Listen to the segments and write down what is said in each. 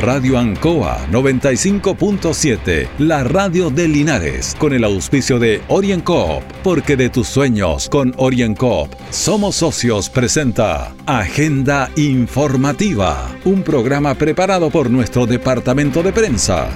Radio Ancoa 95.7, la radio de Linares, con el auspicio de OrienCoop, porque de tus sueños con OrienCoop somos socios presenta Agenda Informativa, un programa preparado por nuestro departamento de prensa.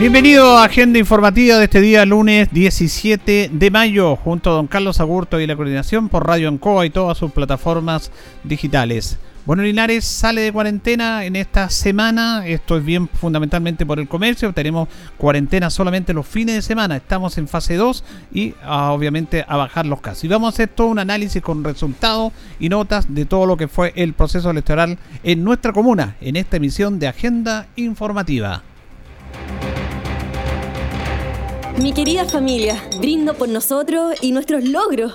Bienvenido a Agenda Informativa de este día, lunes 17 de mayo, junto a don Carlos Agurto y la coordinación por Radio Ancoa y todas sus plataformas digitales. Bueno, Linares sale de cuarentena en esta semana. Esto es bien fundamentalmente por el comercio. Tenemos cuarentena solamente los fines de semana. Estamos en fase 2 y ah, obviamente a bajar los casos. Y vamos a hacer todo un análisis con resultados y notas de todo lo que fue el proceso electoral en nuestra comuna en esta emisión de Agenda Informativa. Mi querida familia, brindo por nosotros y nuestros logros,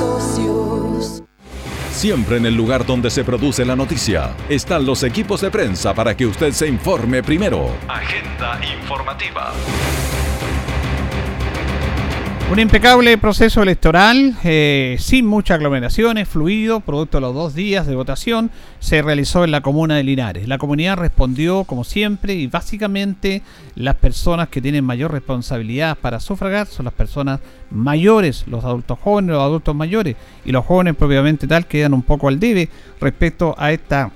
Siempre en el lugar donde se produce la noticia están los equipos de prensa para que usted se informe primero. Agenda informativa. Un impecable proceso electoral, eh, sin muchas aglomeraciones, fluido, producto de los dos días de votación, se realizó en la comuna de Linares. La comunidad respondió como siempre y básicamente las personas que tienen mayor responsabilidad para sufragar son las personas mayores, los adultos jóvenes, los adultos mayores y los jóvenes propiamente tal quedan un poco al debe respecto a esta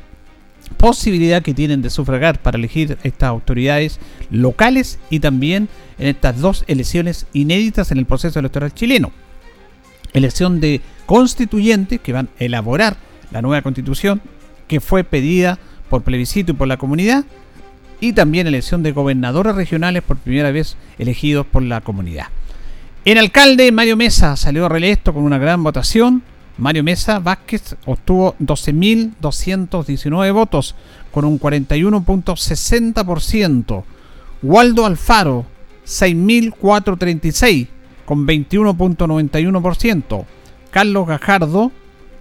posibilidad que tienen de sufragar para elegir estas autoridades locales y también en estas dos elecciones inéditas en el proceso electoral chileno. Elección de constituyentes que van a elaborar la nueva constitución que fue pedida por plebiscito y por la comunidad y también elección de gobernadores regionales por primera vez elegidos por la comunidad. En alcalde, Mario Mesa salió reelecto con una gran votación Mario Mesa Vázquez obtuvo 12.219 votos con un 41.60%. Waldo Alfaro 6.436 con 21.91%. Carlos Gajardo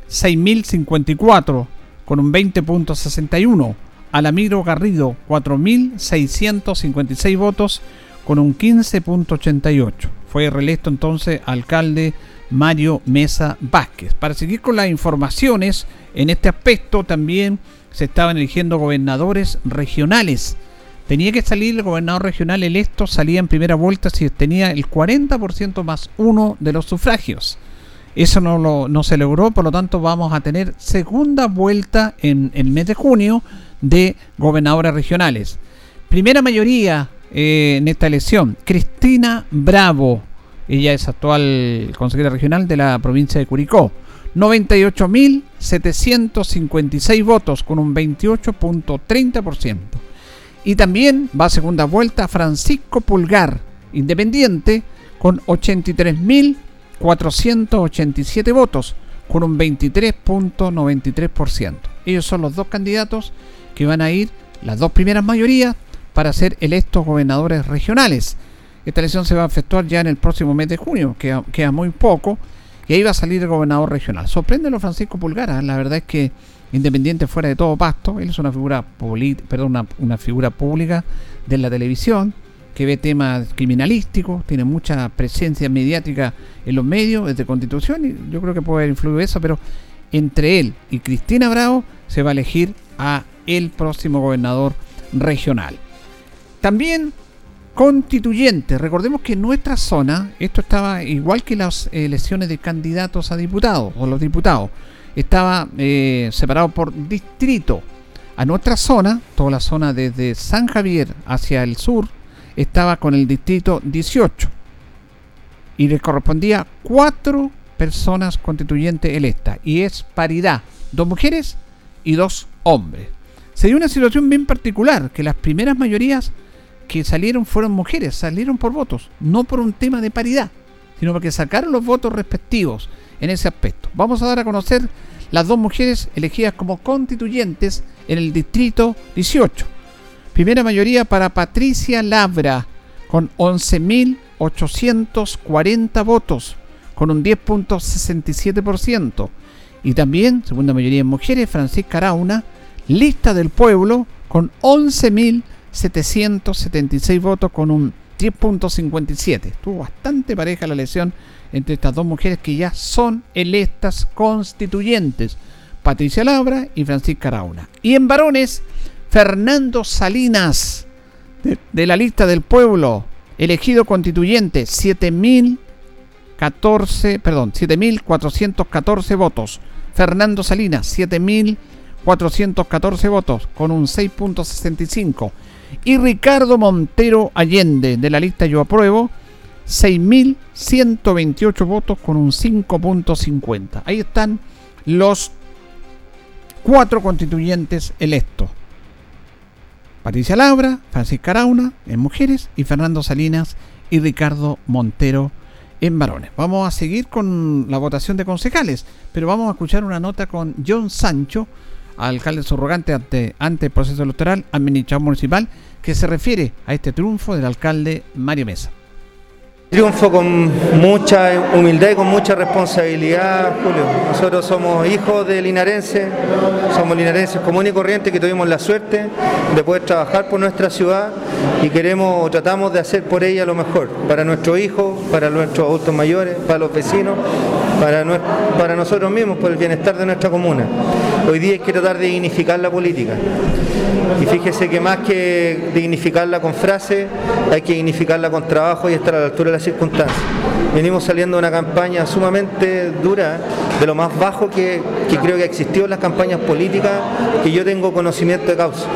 6.054 con un 20.61%. Alamiro Garrido 4.656 votos con un 15.88%. Fue reelecto entonces alcalde Mario Mesa Vázquez. Para seguir con las informaciones, en este aspecto también se estaban eligiendo gobernadores regionales. Tenía que salir el gobernador regional electo, salía en primera vuelta si tenía el 40% más uno de los sufragios. Eso no, lo, no se logró, por lo tanto vamos a tener segunda vuelta en el mes de junio de gobernadores regionales. Primera mayoría eh, en esta elección, Cristina Bravo, ella es actual consejera regional de la provincia de Curicó. 98.756 votos con un 28.30%. Y también va a segunda vuelta Francisco Pulgar, independiente, con 83.487 votos con un 23.93%. Ellos son los dos candidatos que van a ir, las dos primeras mayorías, para ser electos gobernadores regionales. Esta elección se va a efectuar ya en el próximo mes de junio, queda, queda muy poco, y ahí va a salir el gobernador regional. Sorprende lo Francisco Pulgara, la verdad es que independiente fuera de todo pasto, él es una figura, perdón, una, una figura pública de la televisión, que ve temas criminalísticos, tiene mucha presencia mediática en los medios, desde Constitución, y yo creo que puede haber influido eso, pero entre él y Cristina Bravo se va a elegir a el próximo gobernador regional. También constituyente. Recordemos que en nuestra zona, esto estaba igual que las elecciones de candidatos a diputados o los diputados, estaba eh, separado por distrito. A nuestra zona, toda la zona desde San Javier hacia el sur, estaba con el distrito 18 y le correspondía cuatro personas constituyentes electas y es paridad, dos mujeres y dos hombres. Se dio una situación bien particular, que las primeras mayorías que salieron fueron mujeres, salieron por votos, no por un tema de paridad, sino porque sacaron los votos respectivos en ese aspecto. Vamos a dar a conocer las dos mujeres elegidas como constituyentes en el distrito 18. Primera mayoría para Patricia Labra con 11.840 votos, con un 10.67%. Y también, segunda mayoría en mujeres, Francisca Arauna, lista del pueblo, con 11.776 votos, con un 10.57. Estuvo bastante pareja la elección entre estas dos mujeres que ya son electas constituyentes, Patricia Labra y Francisca Arauna. Y en varones, Fernando Salinas, de, la lista del pueblo, elegido constituyente, 7.014, perdón, 7.414 votos. Fernando Salinas, 7.414 votos, con un 6.65. Y Ricardo Montero Allende, de la lista Yo Apruebo, 6.128 votos con un 5.50. Ahí están los cuatro constituyentes electos. Patricia Labra, Francisca Arauna en mujeres y Fernando Salinas y Ricardo Montero en varones. Vamos a seguir con la votación de concejales, pero vamos a escuchar una nota con John Sancho, alcalde subrogante ante, ante el proceso electoral, administrador municipal, que se refiere a este triunfo del alcalde Mario Mesa. Triunfo con mucha humildad y con mucha responsabilidad, Julio. Nosotros somos hijos de linarenses, somos linarenses comunes y corrientes que tuvimos la suerte de poder trabajar por nuestra ciudad y queremos tratamos de hacer por ella lo mejor, para nuestros hijos, para nuestros adultos mayores, para los vecinos, para, para nosotros mismos, por el bienestar de nuestra comuna. Hoy día hay que tratar de dignificar la política. Y fíjese que más que dignificarla con frases, hay que dignificarla con trabajo y estar a la altura de las circunstancias. Venimos saliendo de una campaña sumamente dura, de lo más bajo que, creo que ha existido en las campañas políticas, que yo tengo conocimiento de causa.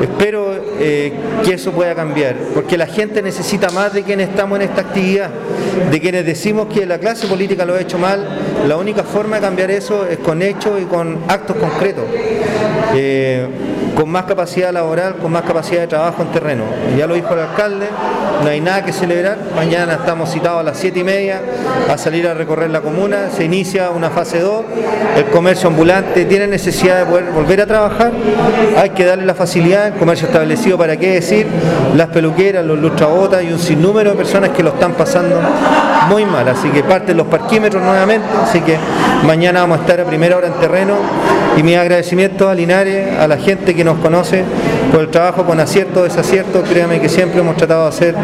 Espero eh, que eso pueda cambiar, porque la gente necesita más de quienes estamos en esta actividad, de quienes decimos que la clase política lo ha hecho mal, la única forma de cambiar eso es con hechos y con actos concretos. Eh, con más capacidad laboral, con más capacidad de trabajo en terreno. Ya lo dijo el alcalde, no hay nada que celebrar. Mañana estamos citados a las 7 y media a salir a recorrer la comuna. Se inicia una fase 2. El comercio ambulante tiene necesidad de poder volver a trabajar. Hay que darle la facilidad. El comercio establecido, para qué decir, las peluqueras, los lustrabotas y un sinnúmero de personas que lo están pasando muy mal. Así que parten los parquímetros nuevamente. Así que mañana vamos a estar a primera hora en terreno. Y mi agradecimiento a Linares, a la gente que nos conoce por el trabajo con acierto, desacierto. Créame que siempre hemos tratado de hacer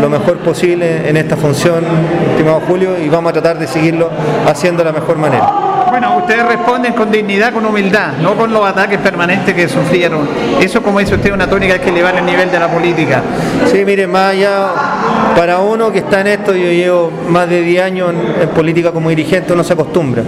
lo mejor posible en esta función, estimado Julio, y vamos a tratar de seguirlo haciendo de la mejor manera. Bueno, ustedes responden con dignidad, con humildad, no con los ataques permanentes que sufrieron. Eso, como dice usted, una tónica que elevar el nivel de la política. Sí, mire, más allá, para uno que está en esto, yo llevo más de 10 años en, política como dirigente, uno se acostumbra.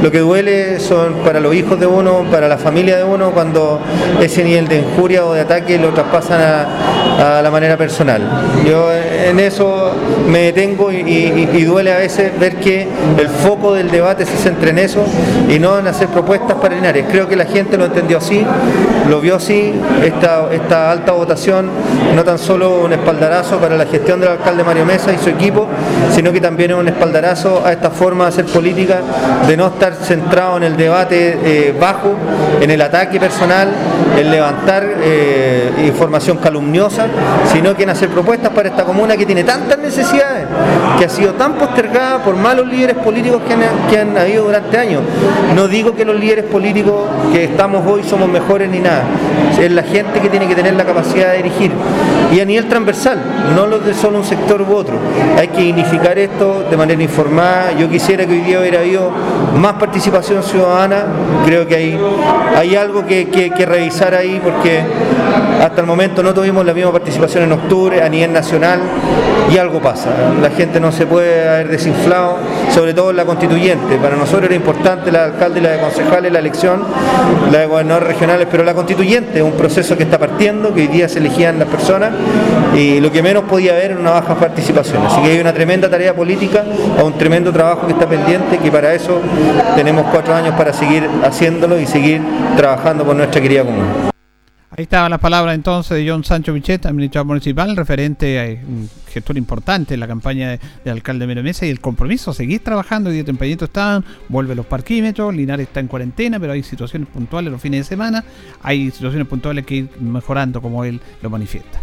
Lo que duele son para los hijos de uno, para la familia de uno, cuando ese nivel de injuria o de ataque lo traspasan a, la manera personal. Yo en eso me detengo y duele a veces ver que el foco del debate se centra en eso y no en hacer propuestas para Linares. Creo que la gente lo entendió así, lo vio así, esta, alta votación, no tan solo un espaldarazo para la gestión del alcalde Mario Mesa y su equipo, sino que también es un espaldarazo a esta forma de hacer política, de no estar centrado en el debate eh, bajo, en el ataque personal, en levantar eh, información calumniosa, sino que en hacer propuestas para esta comuna que tiene tantas necesidades, que ha sido tan postergada por malos líderes políticos que han, habido durante años no digo que los líderes políticos que estamos hoy somos mejores ni nada. Es la gente que tiene que tener la capacidad de dirigir. Y a nivel transversal, no los de solo un sector u otro. Hay que unificar esto de manera informada. Yo quisiera que hoy día hubiera habido más participación ciudadana. Creo que hay, hay algo que, que revisar ahí porque hasta el momento no tuvimos la misma participación en octubre a nivel nacional y algo pasa. La gente no se puede haber desinflado, sobre todo la constituyente. Para nosotros era importante la de alcalde y la de concejales, la elección, la de gobernadores regionales, pero la constituyente es un proceso que está partiendo, que hoy día se elegían las personas y lo que menos podía haber era una baja participación. Así que hay una tremenda tarea política, un tremendo trabajo que está pendiente, que para eso tenemos cuatro años para seguir haciéndolo y seguir trabajando por nuestra querida comuna. Ahí estaba la palabra entonces de John Sancho Bichet, administrador municipal, referente a un gestor importante en la campaña de, alcalde Mero Mesa y el compromiso, seguir trabajando, de tempranito están, vuelve los parquímetros, Linares está en cuarentena, pero hay situaciones puntuales los fines de semana, hay situaciones puntuales que ir mejorando como él lo manifiesta.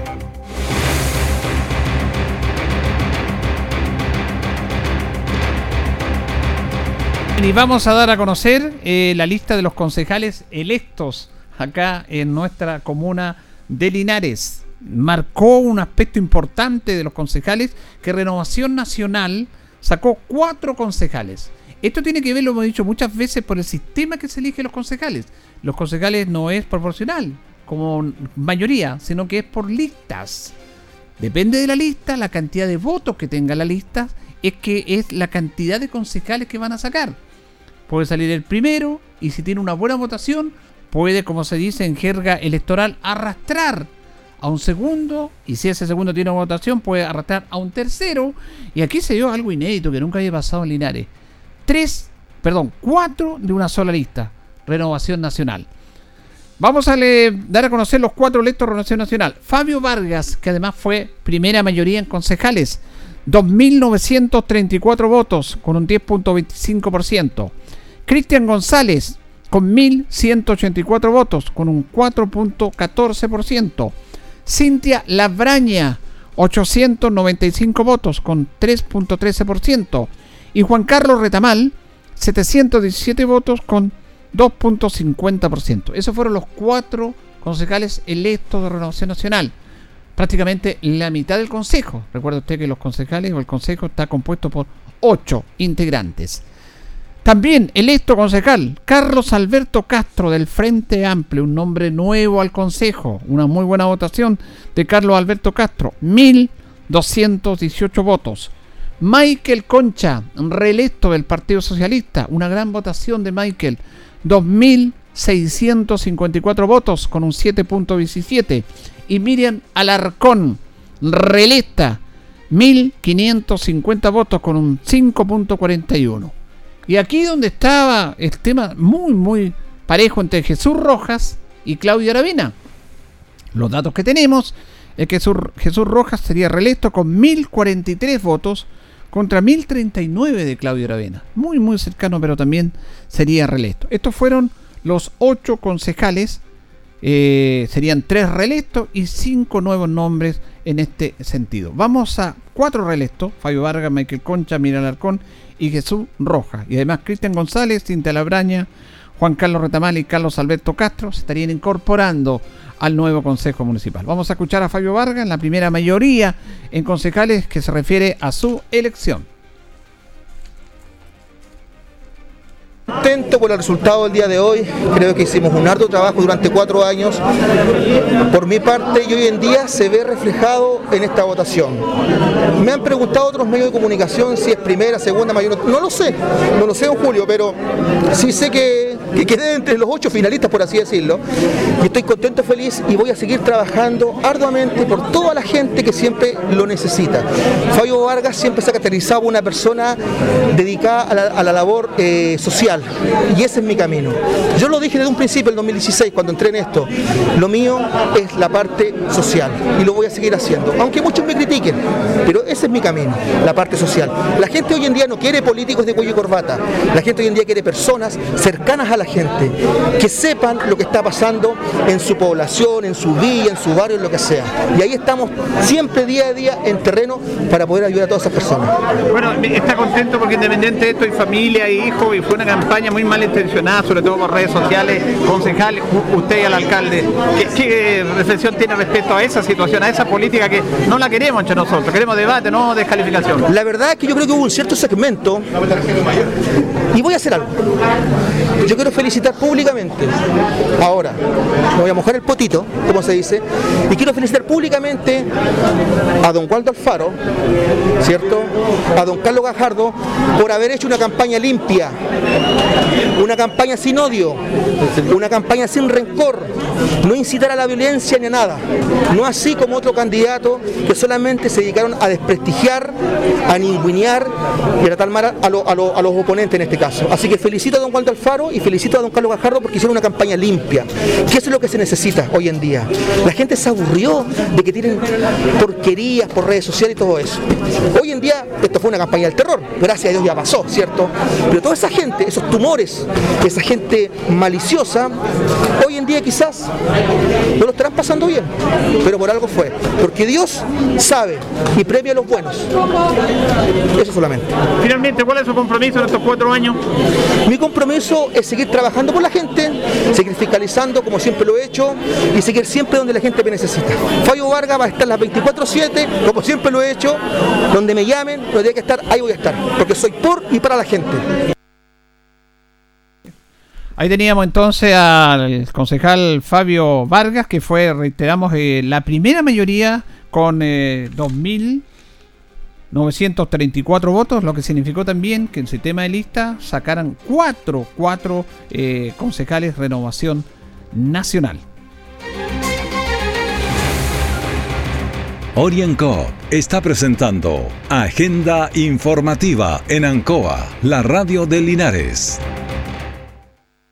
Y vamos a dar a conocer eh, la lista de los concejales electos acá en nuestra comuna de Linares. Marcó un aspecto importante de los concejales que Renovación Nacional sacó cuatro concejales. Esto tiene que ver, lo hemos dicho muchas veces, por el sistema que se elige los concejales. Los concejales no es proporcional, como mayoría, sino que es por listas. Depende de la lista, la cantidad de votos que tenga la lista, es que es la cantidad de concejales que van a sacar. Puede salir el primero y si tiene una buena votación, puede, como se dice en jerga electoral, arrastrar a un segundo y si ese segundo tiene una votación puede arrastrar a un tercero y aquí se dio algo inédito que nunca había pasado en Linares tres, perdón, cuatro de una sola lista. Renovación Nacional. Vamos a dar a conocer los cuatro electos de Renovación Nacional. Fabio Vargas, que además fue primera mayoría en concejales, 2.934 votos, con un 10.25%. Cristian González, con 1.184 votos, con un 4.14%. Cintia Labraña, 895 votos, con 3.13% y Juan Carlos Retamal 717 votos con 2.50%. Esos fueron los cuatro concejales electos de Renovación Nacional. Prácticamente la mitad del consejo. Recuerda usted que los concejales o el consejo está compuesto por ocho integrantes. También electo concejal Carlos Alberto Castro del Frente Amplio, un nombre nuevo al consejo, una muy buena votación de Carlos Alberto Castro, 1218 votos. Michael Concha, reelecto del Partido Socialista, una gran votación de Michael, 2.654 votos con un 7.17. Y Miriam Alarcón, reelecta, 1.550 votos con un 5.41. Y aquí donde estaba el tema muy, muy parejo entre Jesús Rojas y Claudia Aravena. Los datos que tenemos es que Jesús Rojas sería reelecto con 1.043 votos contra 1039 de Claudio Aravena. Muy, muy cercano, pero también sería reelecto. Estos fueron los ocho concejales. Eh, serían tres reelectos y cinco nuevos nombres en este sentido. Vamos a cuatro reelectos: Fabio Vargas, Michael Concha, Mira Arcón y Jesús Rojas. Y además Cristian González, Cintia Labraña, Juan Carlos Retamal y Carlos Alberto Castro se estarían incorporando al nuevo Consejo Municipal. Vamos a escuchar a Fabio Vargas en la primera mayoría en concejales que se refiere a su elección. Contento por el resultado del día de hoy, creo que hicimos un arduo trabajo durante cuatro años. Por mi parte, y hoy en día se ve reflejado en esta votación. Me han preguntado otros medios de comunicación si es primera, segunda, mayor. No lo sé, no lo sé, en Julio, pero sí sé que que quedé entre los ocho finalistas, por así decirlo. Y estoy contento, feliz y voy a seguir trabajando arduamente por toda la gente que siempre lo necesita. Fabio Vargas siempre se ha caracterizado una persona dedicada a la, labor eh, social y ese es mi camino. Yo lo dije desde un principio, el 2016, cuando entré en esto, lo mío es la parte social y lo voy a seguir haciendo, aunque muchos me critiquen, pero ese es mi camino, la parte social. La gente hoy en día no quiere políticos de cuello y corbata, la gente hoy en día quiere personas cercanas a la la gente, que sepan lo que está pasando en su población, en su villa, en su barrio, en lo que sea. Y ahí estamos siempre día a día en terreno para poder ayudar a todas esas personas. Bueno, está contento porque independiente de esto hay familia y hijo y fue una campaña muy mal intencionada, sobre todo por redes sociales. Concejal, usted y al alcalde, ¿qué, qué reflexión tiene respecto a esa situación, a esa política que no la queremos entre nosotros? Queremos debate, no descalificación. La verdad es que yo creo que hubo un cierto segmento y voy a hacer algo. Yo quiero felicitar públicamente, ahora, me voy a mojar el potito, como se dice, y quiero felicitar públicamente a don Waldo Alfaro, ¿cierto? A don Carlos Gajardo por haber hecho una campaña limpia, una campaña sin odio, una campaña sin rencor, no incitar a la violencia ni a nada, no así como otro candidato que solamente se dedicaron a desprestigiar, a ningunear y a tratar mal a, a los oponentes en este caso. Así que felicito a don Waldo Alfaro y felicito a don Carlos Gajardo porque hicieron una campaña limpia, que eso es lo que se necesita hoy en día. La gente se aburrió de que tienen porquerías por redes sociales y todo eso. Hoy en día esto fue una campaña del terror, gracias a Dios ya pasó, ¿cierto? Pero toda esa gente, esos tumores, esa gente maliciosa, hoy en día quizás no lo estarán pasando bien, pero por algo fue, porque Dios sabe y premia a los buenos. Eso solamente. Finalmente, ¿cuál es su compromiso en estos cuatro años? Mi compromiso es seguir trabajando por la gente, seguir fiscalizando como siempre lo he hecho y seguir siempre donde la gente me necesita. Fabio Vargas va a estar las 24-7, como siempre lo he hecho, donde me llamen, donde hay que estar, ahí voy a estar, porque soy por y para la gente. Ahí teníamos entonces al concejal Fabio Vargas, que fue, reiteramos, eh, la primera mayoría con eh, 2.934 votos, lo que significó también que en su tema de lista sacaran cuatro, cuatro eh, concejales renovación nacional. Orienco está presentando Agenda Informativa en Ancoa, la radio de Linares.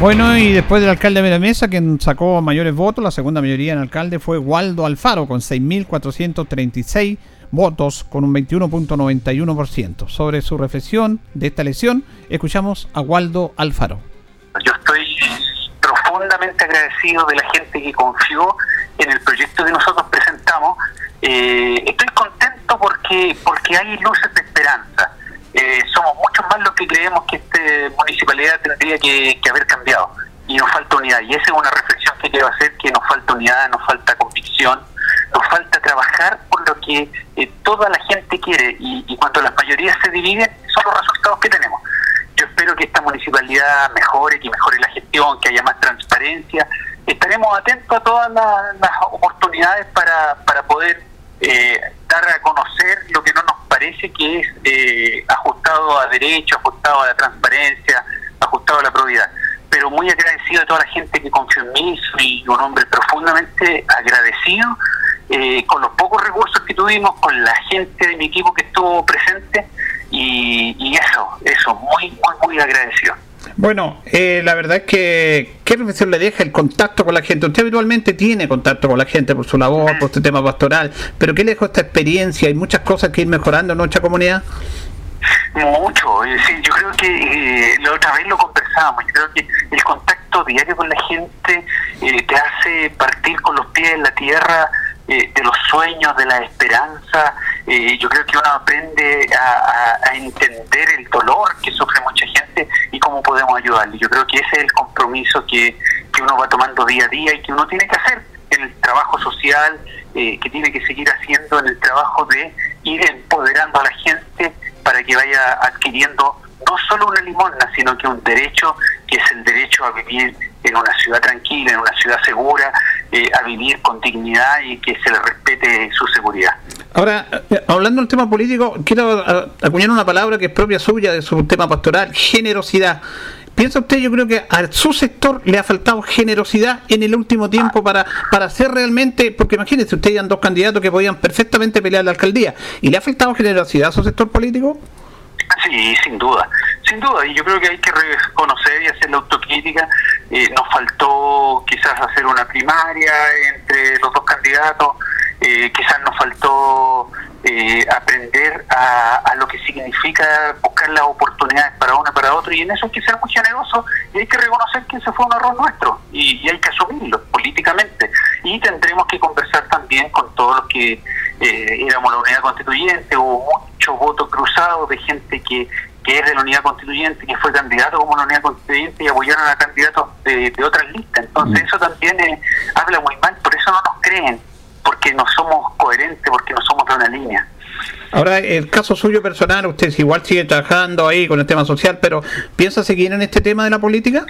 Bueno, y después del alcalde de la mesa, quien sacó mayores votos, la segunda mayoría en alcalde fue Waldo Alfaro, con 6.436 votos, con un 21.91%. Sobre su reflexión de esta elección, escuchamos a Waldo Alfaro. Yo estoy profundamente agradecido de la gente que confió en el proyecto que nosotros presentamos. Eh, estoy contento porque porque hay luces de esperanza. Eh, somos más los que creemos que esta municipalidad tendría que, haber cambiado y nos falta unidad. Y esa es una reflexión que quiero hacer, que nos falta unidad, nos falta convicción, nos falta trabajar por lo que eh, toda la gente quiere y, cuando las mayorías se dividen son los resultados que tenemos. Yo espero que esta municipalidad mejore, que mejore la gestión, que haya más transparencia. Estaremos atentos a todas la- las oportunidades para, para poder eh, dar a conocer lo que no nos parece que es eh, ajustado a derecho, ajustado a la transparencia, ajustado a la probidad. Pero muy agradecido a toda la gente que confió en mí, soy un hombre profundamente agradecido eh, con los pocos recursos que tuvimos, con la gente de mi equipo que estuvo presente y, y eso, eso, muy, muy, muy agradecido. Bueno, eh, la verdad es que, ¿qué reflexión le deja el contacto con la gente? Usted habitualmente tiene contacto con la gente por su labor, por su tema pastoral, pero ¿qué le dejó esta experiencia? Hay muchas cosas que ir mejorando en nuestra comunidad. Mucho, es decir, yo creo que eh, la otra vez lo conversábamos, yo creo que el contacto diario con la gente eh, te hace partir con los pies en la tierra eh, de los sueños, de la esperanza, eh, yo creo que uno aprende a, entender el dolor que sufre mucha gente y cómo podemos ayudarle. Yo creo que ese es el compromiso que, que uno va tomando día a día y que uno tiene que hacer en el trabajo social, eh, que tiene que seguir haciendo en el trabajo de ir empoderando a la gente para que vaya adquiriendo no solo una limosna, sino que un derecho que es el derecho a vivir en una ciudad tranquila, en una ciudad segura, eh, a vivir con dignidad y que se le respete su seguridad. Ahora, eh, hablando del tema político, quiero acuñar una palabra que es propia suya de su tema pastoral, generosidad. ¿Piensa usted, yo creo que a su sector le ha faltado generosidad en el último tiempo para, para hacer realmente, porque imagínese, usted eran dos candidatos que podían perfectamente pelear la alcaldía, ¿y le ha faltado generosidad a su sector político? Sí, sin duda, sin duda, y yo creo que hay que reconocer y hacer la autocrítica. Eh, nos faltó quizás hacer una primaria entre los dos candidatos, eh, quizás nos faltó eh, aprender a, lo que significa buscar las oportunidades para uno y para otro, y en eso hay que ser muy generoso y hay que reconocer que ese fue un error nuestro y, hay que asumirlo políticamente. Y tendremos que conversar también con todos los que eh, éramos la unidad constituyente, hubo muchos votos cruzados de gente que, que es de la unidad constituyente, que fue candidato como la unidad constituyente y apoyaron a candidatos de, otras listas. Entonces mm. eso también eh, habla muy mal, por eso no nos creen porque no somos coherentes, porque no somos de una línea. Ahora, el caso suyo personal, usted igual sigue trabajando ahí con el tema social, pero ¿piensa seguir en este tema de la política?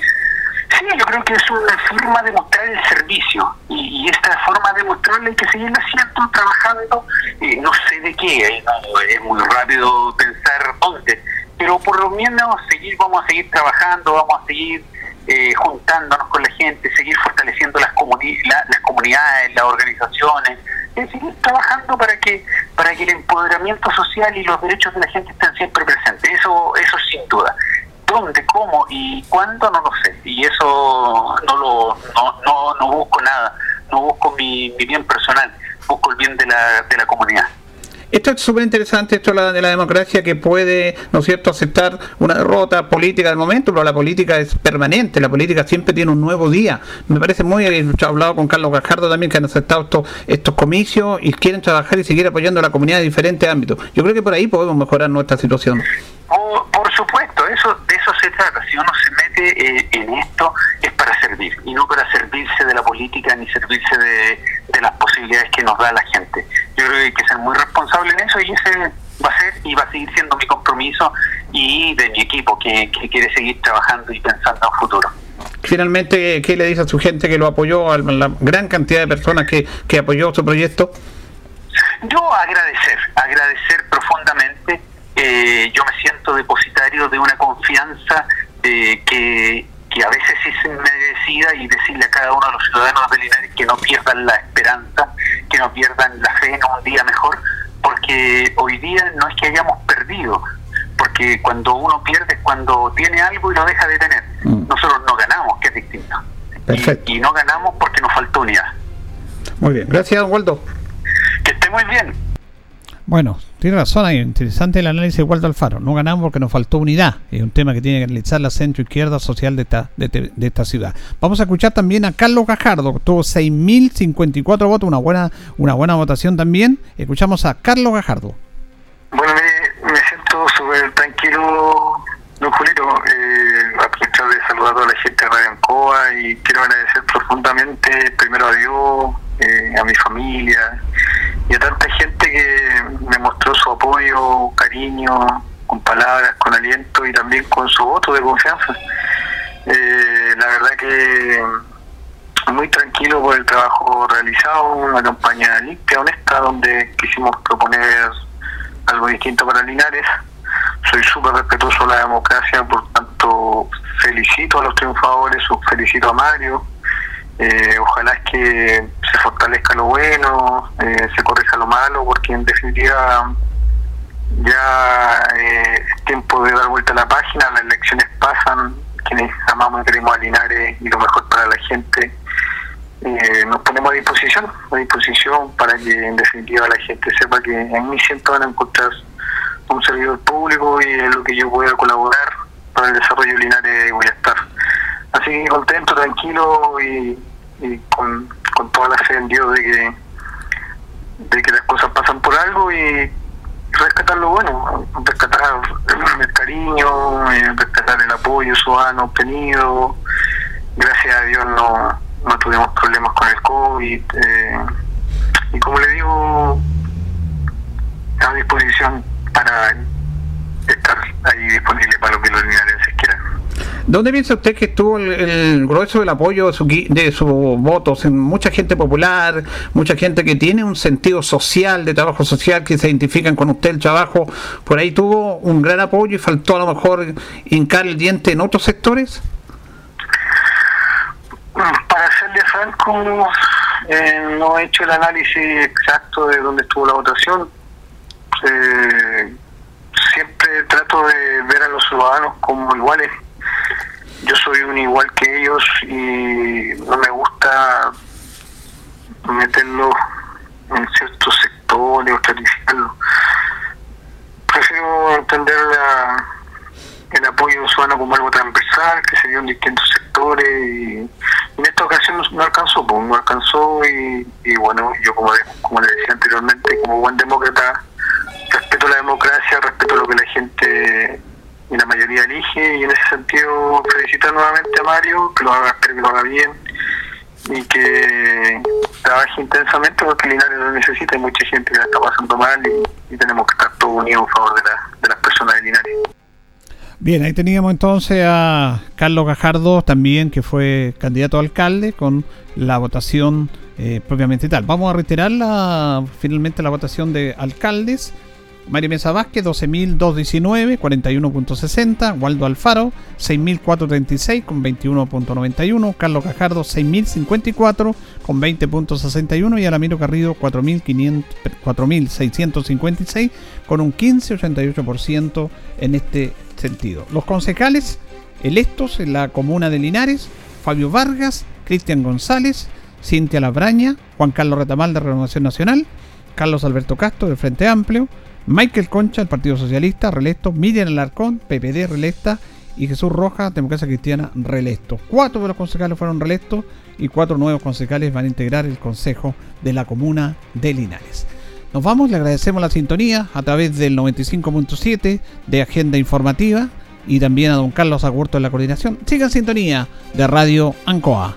Sí, yo creo que es una forma de mostrar el servicio y, esta forma de mostrarle que seguir haciendo, trabajando, eh, no sé de qué, eh, es muy rápido pensar dónde, pero por lo menos seguir, vamos a seguir trabajando, vamos a seguir eh, juntándonos con la gente, seguir fortaleciendo las, las comunidades, las organizaciones, seguir trabajando para que para que el empoderamiento social y los derechos de la gente estén siempre presentes. Eso eso sin duda. ¿Dónde, cómo y cuándo? No lo sé. Y eso no lo no, no, no busco nada. No busco mi, mi bien personal. Busco el bien de la, de la comunidad. Esto es súper interesante, esto de la democracia que puede, ¿no es cierto?, aceptar una derrota política del momento, pero la política es permanente, la política siempre tiene un nuevo día. Me parece muy, he hablado con Carlos Gajardo también, que han aceptado estos, estos comicios y quieren trabajar y seguir apoyando a la comunidad en diferentes ámbitos. Yo creo que por ahí podemos mejorar nuestra situación. por supuesto, eso de eso se trata. Si uno se mete eh, en esto es para servir y no para servirse de la política ni servirse de, de las posibilidades que nos da la gente yo creo que hay que ser muy responsable en eso y ese va a ser y va a seguir siendo mi compromiso y de mi equipo que, quiere seguir trabajando y pensando en futuro. Finalmente, ¿qué le dice a su gente que lo apoyó, a la gran cantidad de personas que, que apoyó su proyecto? Yo agradecer, agradecer profundamente. Eh, yo me siento depositario de una confianza eh, que, que a veces es merecida y decirle a cada uno de los ciudadanos de Linares que no pierdan la esperanza, que no pierdan la fe en un día mejor, porque hoy día no es que hayamos perdido, porque cuando uno pierde es cuando tiene algo y lo deja de tener. Mm. Nosotros no ganamos, que es distinto. Y, y, no ganamos porque nos faltó unidad. Muy bien, gracias, Waldo. Que esté muy bien. Bueno, tiene razón, ahí interesante el análisis de Waldo Alfaro. No ganamos porque nos faltó unidad. Es un tema que tiene que analizar la centro izquierda social de esta, de, esta ciudad. Vamos a escuchar también a Carlos Gajardo, que tuvo 6.054 votos, una buena, una buena votación también. Escuchamos a Carlos Gajardo. Bueno, me, siento súper tranquilo, don Julito. Eh, aprovechar de saludar a toda la gente de Radio Ancoa y quiero agradecer profundamente primero a Dios, eh, a mi familia y a tanta gente que me mostró su apoyo, cariño, con palabras, con aliento y también con su voto de confianza. Eh, la verdad que muy tranquilo por el trabajo realizado, una campaña limpia, honesta, donde quisimos proponer algo distinto para Linares. Soy súper respetuoso de la democracia, por tanto felicito a los triunfadores, felicito a Mario, eh, ojalá es que fortalezca lo bueno, eh, se corrija lo malo, porque en definitiva ya eh, es tiempo de dar vuelta a la página, las elecciones pasan, quienes amamos y queremos a y lo mejor para la gente, nos ponemos a disposición, a disposición para que en definitiva la gente sepa que en mí siempre van a encontrar un servidor público y en lo que yo pueda colaborar para el desarrollo de Linares voy a estar. Así que contento, tranquilo y, con, toda la fe en Dios de que, de que las cosas pasan por algo y rescatar lo bueno, rescatar el cariño, eh, rescatar el apoyo ciudadano obtenido. Gracias a Dios no, no tuvimos problemas con el COVID. Eh, y como le digo, a disposición para estar ahí disponible para lo que los. ¿Dónde piensa usted que estuvo el, grueso del apoyo de, su, de sus votos? En mucha gente popular, mucha gente que tiene un sentido social, de trabajo social, que se identifican con usted el trabajo, por ahí tuvo un gran apoyo y faltó a lo mejor hincar el diente en otros sectores? Para serle franco, eh, no he hecho el análisis exacto de dónde estuvo la votación. Eh, siempre trato de ver a los ciudadanos como iguales. Yo soy un igual que ellos y no me gusta meterlos en ciertos sectores o clarificarlos. Prefiero entender el apoyo ciudadano como algo transversal que se dio en distintos sectores y en esta ocasión no, alcanzó, pues, no alcanzó y, bueno, yo como, como le decía anteriormente, como buen demócrata, respeto la democracia, respeto lo que la gente y la mayoría elige y en ese sentido felicitar nuevamente a Mario, que lo haga, que lo haga bien y que trabaje intensamente porque Linares lo necesita, hay mucha gente que la está pasando mal y, tenemos que estar todos unidos en favor de, de las personas de Linares. Bien, ahí teníamos entonces a Carlos Gajardo también, que fue candidato a alcalde, con la votación eh, propiamente tal. Vamos a reiterar la, finalmente la votación de alcaldes. María Mesa Vázquez, 12.219, 41.60. Waldo Alfaro, 6.436, con 21.91. Carlos Cajardo, 6.054, con 20.61. Y Alamiro Carrido, 4.656, con un 15.88% en este sentido. Los concejales electos en la comuna de Linares, Fabio Vargas, Cristian González, Cintia Labraña, Juan Carlos Retamal de Renovación Nacional, Carlos Alberto Castro del Frente Amplio, Michael Concha del Partido Socialista, reelecto, Miriam Alarcón, PPD, reelecta, y Jesús Roja, Democracia Cristiana, reelecto. Cuatro de los concejales fueron reelectos y cuatro nuevos concejales van a integrar el Consejo de la Comuna de Linares. Nos vamos, le agradecemos la sintonía a través del 95.7 de Agenda Informativa y también a don Carlos Agurto en la coordinación. Siga en sintonía de Radio Ancoa.